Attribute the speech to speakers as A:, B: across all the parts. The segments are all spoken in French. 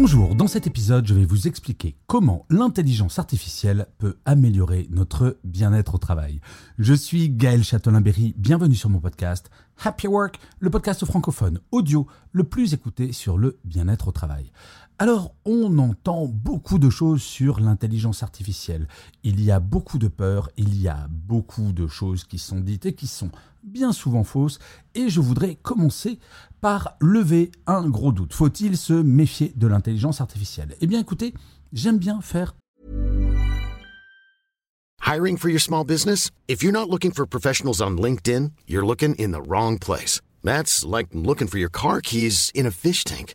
A: Bonjour, dans cet épisode, je vais vous expliquer comment l'intelligence artificielle peut améliorer notre bien-être au travail. Je suis Gaël Châtelain-Berry, bienvenue sur mon podcast Happy Work, le podcast francophone audio le plus écouté sur le bien-être au travail. Alors, on entend beaucoup de choses sur l'intelligence artificielle. Il y a beaucoup de peurs, il y a beaucoup de choses qui sont dites et qui sont bien souvent fausses. Et je voudrais commencer par lever un gros doute. Faut-il se méfier de l'intelligence artificielle? Eh bien, écoutez, j'aime bien faire
B: Hiring for your small business? If you're not looking for professionals on LinkedIn, you're looking in the wrong place. That's like looking for your car keys in a fish tank.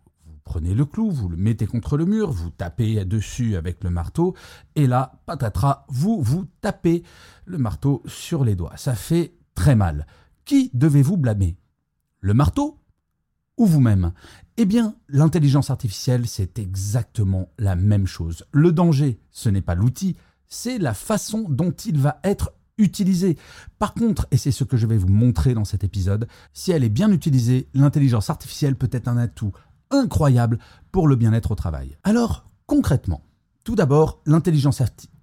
A: Prenez le clou, vous le mettez contre le mur, vous tapez dessus avec le marteau, et là, patatras, vous vous tapez le marteau sur les doigts. Ça fait très mal. Qui devez-vous blâmer? Le marteau ou vous-même? Eh bien, l'intelligence artificielle, c'est exactement la même chose. Le danger, ce n'est pas l'outil, c'est la façon dont il va être utilisé. Par contre, et c'est ce que je vais vous montrer dans cet épisode, si elle est bien utilisée, l'intelligence artificielle peut être un atout incroyable pour le bien-être au travail. Alors, concrètement, tout d'abord, l'intelligence artificielle.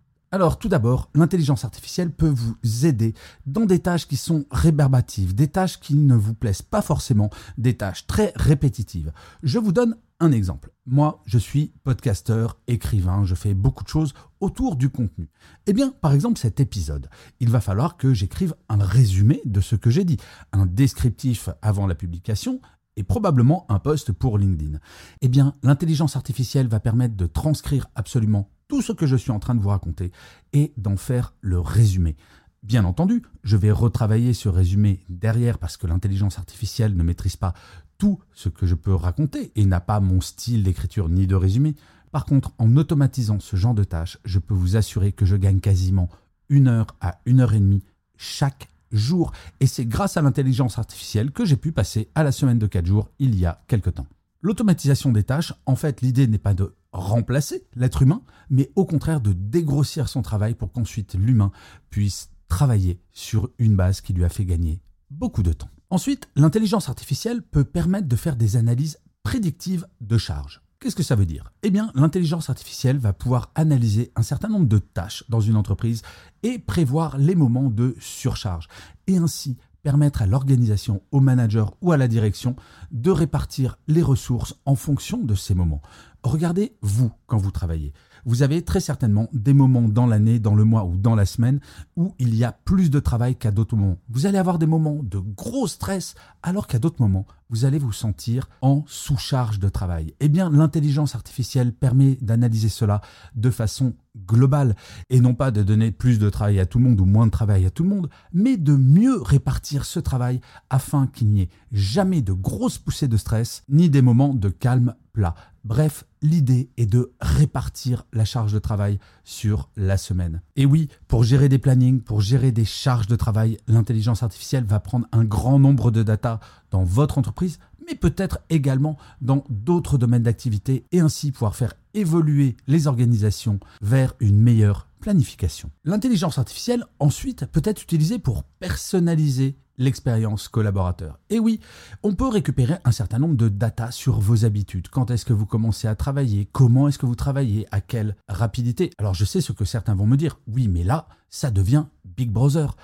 A: Artificielle peut vous aider dans des tâches qui sont réverbatives, des tâches qui ne vous plaisent pas forcément, des tâches très répétitives. Je vous donne un exemple. Moi, je suis podcasteur, écrivain, je fais beaucoup de choses autour du contenu. Eh bien, par exemple, cet épisode, il va falloir que j'écrive un résumé de ce que j'ai dit, un descriptif avant la publication et probablement un post pour LinkedIn. Eh bien, l'intelligence artificielle va permettre de transcrire absolument tout ce que je suis en train de vous raconter et d'en faire le résumé. Bien entendu, je vais retravailler ce résumé derrière parce que l'intelligence artificielle ne maîtrise pas tout ce que je peux raconter et n'a pas mon style d'écriture ni de résumé. Par contre, en automatisant ce genre de tâches, je peux vous assurer que je gagne quasiment une heure à une heure et demie chaque jour. Et c'est grâce à l'intelligence artificielle que j'ai pu passer à la semaine de 4 jours il y a quelque temps. L'automatisation des tâches, en fait, l'idée n'est pas de remplacer l'être humain, mais au contraire de dégrossir son travail pour qu'ensuite l'humain puisse travailler sur une base qui lui a fait gagner beaucoup de temps. Ensuite, l'intelligence artificielle peut permettre de faire des analyses prédictives de charges. Qu'est-ce que ça veut dire? Eh bien, l'intelligence artificielle va pouvoir analyser un certain nombre de tâches dans une entreprise et prévoir les moments de surcharge, et ainsi permettre à l'organisation, au manager ou à la direction de répartir les ressources en fonction de ces moments. Regardez vous quand vous travaillez. Vous avez très certainement des moments dans l'année, dans le mois ou dans la semaine où il y a plus de travail qu'à d'autres moments. Vous allez avoir des moments de gros stress alors qu'à d'autres moments, vous allez vous sentir en sous-charge de travail. Eh bien, l'intelligence artificielle permet d'analyser cela de façon globale et non pas de donner plus de travail à tout le monde ou moins de travail à tout le monde, mais de mieux répartir ce travail afin qu'il n'y ait jamais de grosses poussées de stress ni des moments de calme plat. Bref, l'idée est de répartir la charge de travail sur la semaine. Et oui, pour gérer des plannings, pour gérer des charges de travail, l'intelligence artificielle va prendre un grand nombre de data dans votre entreprise, mais peut-être également dans d'autres domaines d'activité et ainsi pouvoir faire évoluer les organisations vers une meilleure planification. L'intelligence artificielle, ensuite, peut être utilisée pour personnaliser l'expérience collaborateur. Et oui, on peut récupérer un certain nombre de data sur vos habitudes. Quand est-ce que vous commencez à travailler? Comment est-ce que vous travaillez? À quelle rapidité? Alors je sais ce que certains vont me dire. Oui, mais là, ça devient Big Brother.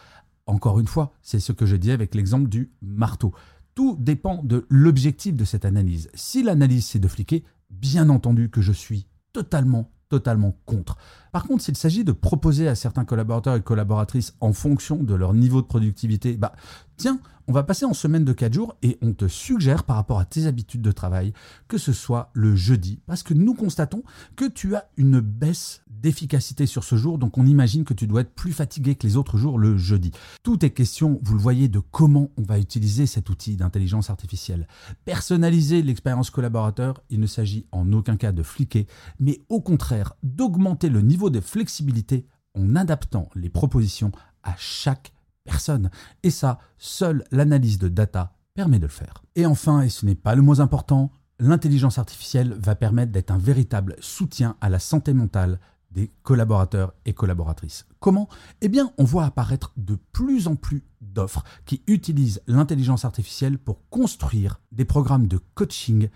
A: Encore une fois, c'est ce que je dis avec l'exemple du marteau. Tout dépend de l'objectif de cette analyse. Si l'analyse c'est de fliquer, bien entendu que je suis totalement totalement contre. Par contre, s'il s'agit de proposer à certains collaborateurs et collaboratrices en fonction de leur niveau de productivité, bah, Tiens, on va passer en semaine de 4 jours et on te suggère par rapport à tes habitudes de travail que ce soit le jeudi parce que nous constatons que tu as une baisse d'efficacité sur ce jour donc on imagine que tu dois être plus fatigué que les autres jours le jeudi. Tout est question, vous le voyez, de comment on va utiliser cet outil d'intelligence artificielle. Personnaliser l'expérience collaborateur, il ne s'agit en aucun cas de fliquer, mais au contraire d'augmenter le niveau de flexibilité en adaptant les propositions à chaque personne. Et ça, seule l'analyse de data permet de le faire. Et enfin, et ce n'est pas le moins important, l'intelligence artificielle va permettre d'être un véritable soutien à la santé mentale des collaborateurs et collaboratrices. Comment? Eh bien, on voit apparaître de plus en plus d'offres qui utilisent l'intelligence artificielle pour construire des programmes de coaching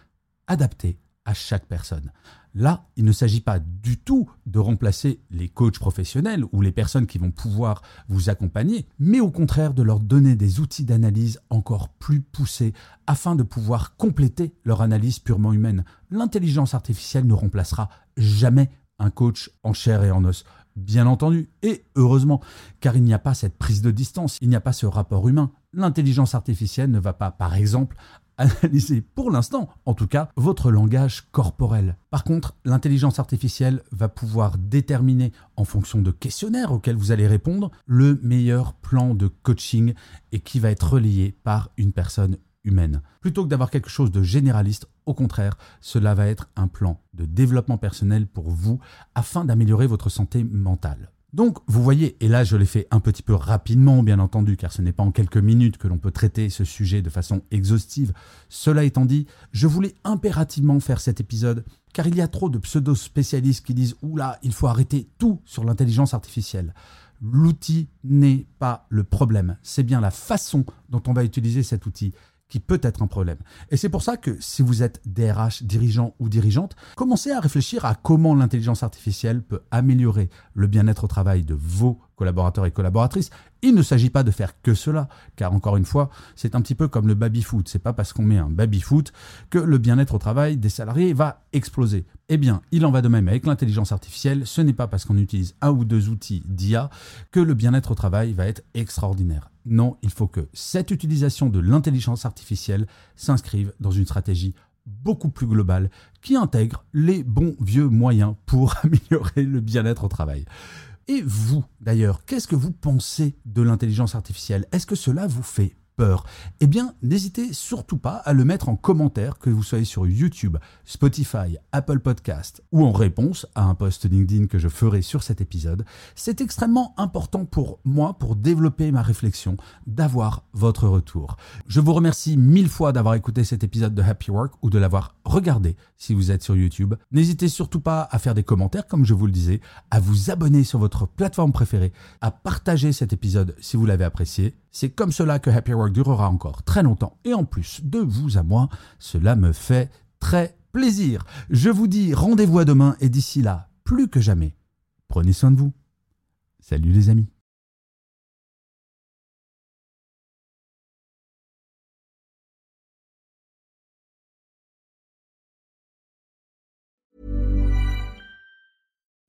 A: adaptés à chaque personne. Là, il ne s'agit pas du tout de remplacer les coachs professionnels ou les personnes qui vont pouvoir vous accompagner, mais au contraire de leur donner des outils d'analyse encore plus poussés afin de pouvoir compléter leur analyse purement humaine. L'intelligence artificielle ne remplacera jamais un coach en chair et en os. Bien entendu, et heureusement, car il n'y a pas cette prise de distance, il n'y a pas ce rapport humain. L'intelligence artificielle ne va pas, par exemple, analyser pour l'instant, en tout cas, votre langage corporel. Par contre, l'intelligence artificielle va pouvoir déterminer, en fonction de questionnaires auxquels vous allez répondre, le meilleur plan de coaching et qui va être relayé par une personne humaine. Plutôt que d'avoir quelque chose de généraliste, au contraire, cela va être un plan de développement personnel pour vous afin d'améliorer votre santé mentale. Donc, vous voyez, et là je l'ai fait un petit peu rapidement, bien entendu, car ce n'est pas en quelques minutes que l'on peut traiter ce sujet de façon exhaustive. Cela étant dit, je voulais impérativement faire cet épisode, car il y a trop de pseudo-spécialistes qui disent Oula, il faut arrêter tout sur l'intelligence artificielle. L'outil n'est pas le problème, c'est bien la façon dont on va utiliser cet outil qui peut être un problème. Et c'est pour ça que si vous êtes DRH, dirigeant ou dirigeante, commencez à réfléchir à comment l'intelligence artificielle peut améliorer le bien-être au travail de vos collaborateurs et collaboratrices. Il ne s'agit pas de faire que cela, car encore une fois, c'est un petit peu comme le baby-foot. C'est pas parce qu'on met un baby-foot que le bien-être au travail des salariés va exploser. Eh bien, il en va de même avec l'intelligence artificielle. Ce n'est pas parce qu'on utilise un ou deux outils d'IA que le bien-être au travail va être extraordinaire. Non, il faut que cette utilisation de l'intelligence artificielle s'inscrive dans une stratégie beaucoup plus globale qui intègre les bons vieux moyens pour améliorer le bien-être au travail. Et vous, d'ailleurs, qu'est-ce que vous pensez de l'intelligence artificielle? Est-ce que cela vous fait peur, eh bien, n'hésitez surtout pas à le mettre en commentaire, que vous soyez sur YouTube, Spotify, Apple Podcast ou en réponse à un post LinkedIn que je ferai sur cet épisode. C'est extrêmement important pour moi, pour développer ma réflexion, d'avoir votre retour. Je vous remercie mille fois d'avoir écouté cet épisode de Happy Work ou de l'avoir regardé si vous êtes sur YouTube. N'hésitez surtout pas à faire des commentaires, comme je vous le disais, à vous abonner sur votre plateforme préférée, à partager cet épisode si vous l'avez apprécié. C'est comme cela que Happy Work durera encore très longtemps. Et en plus, de vous à moi, cela me fait très plaisir. Je vous dis rendez-vous à demain et d'ici là, plus que jamais, prenez soin de vous. Salut les amis.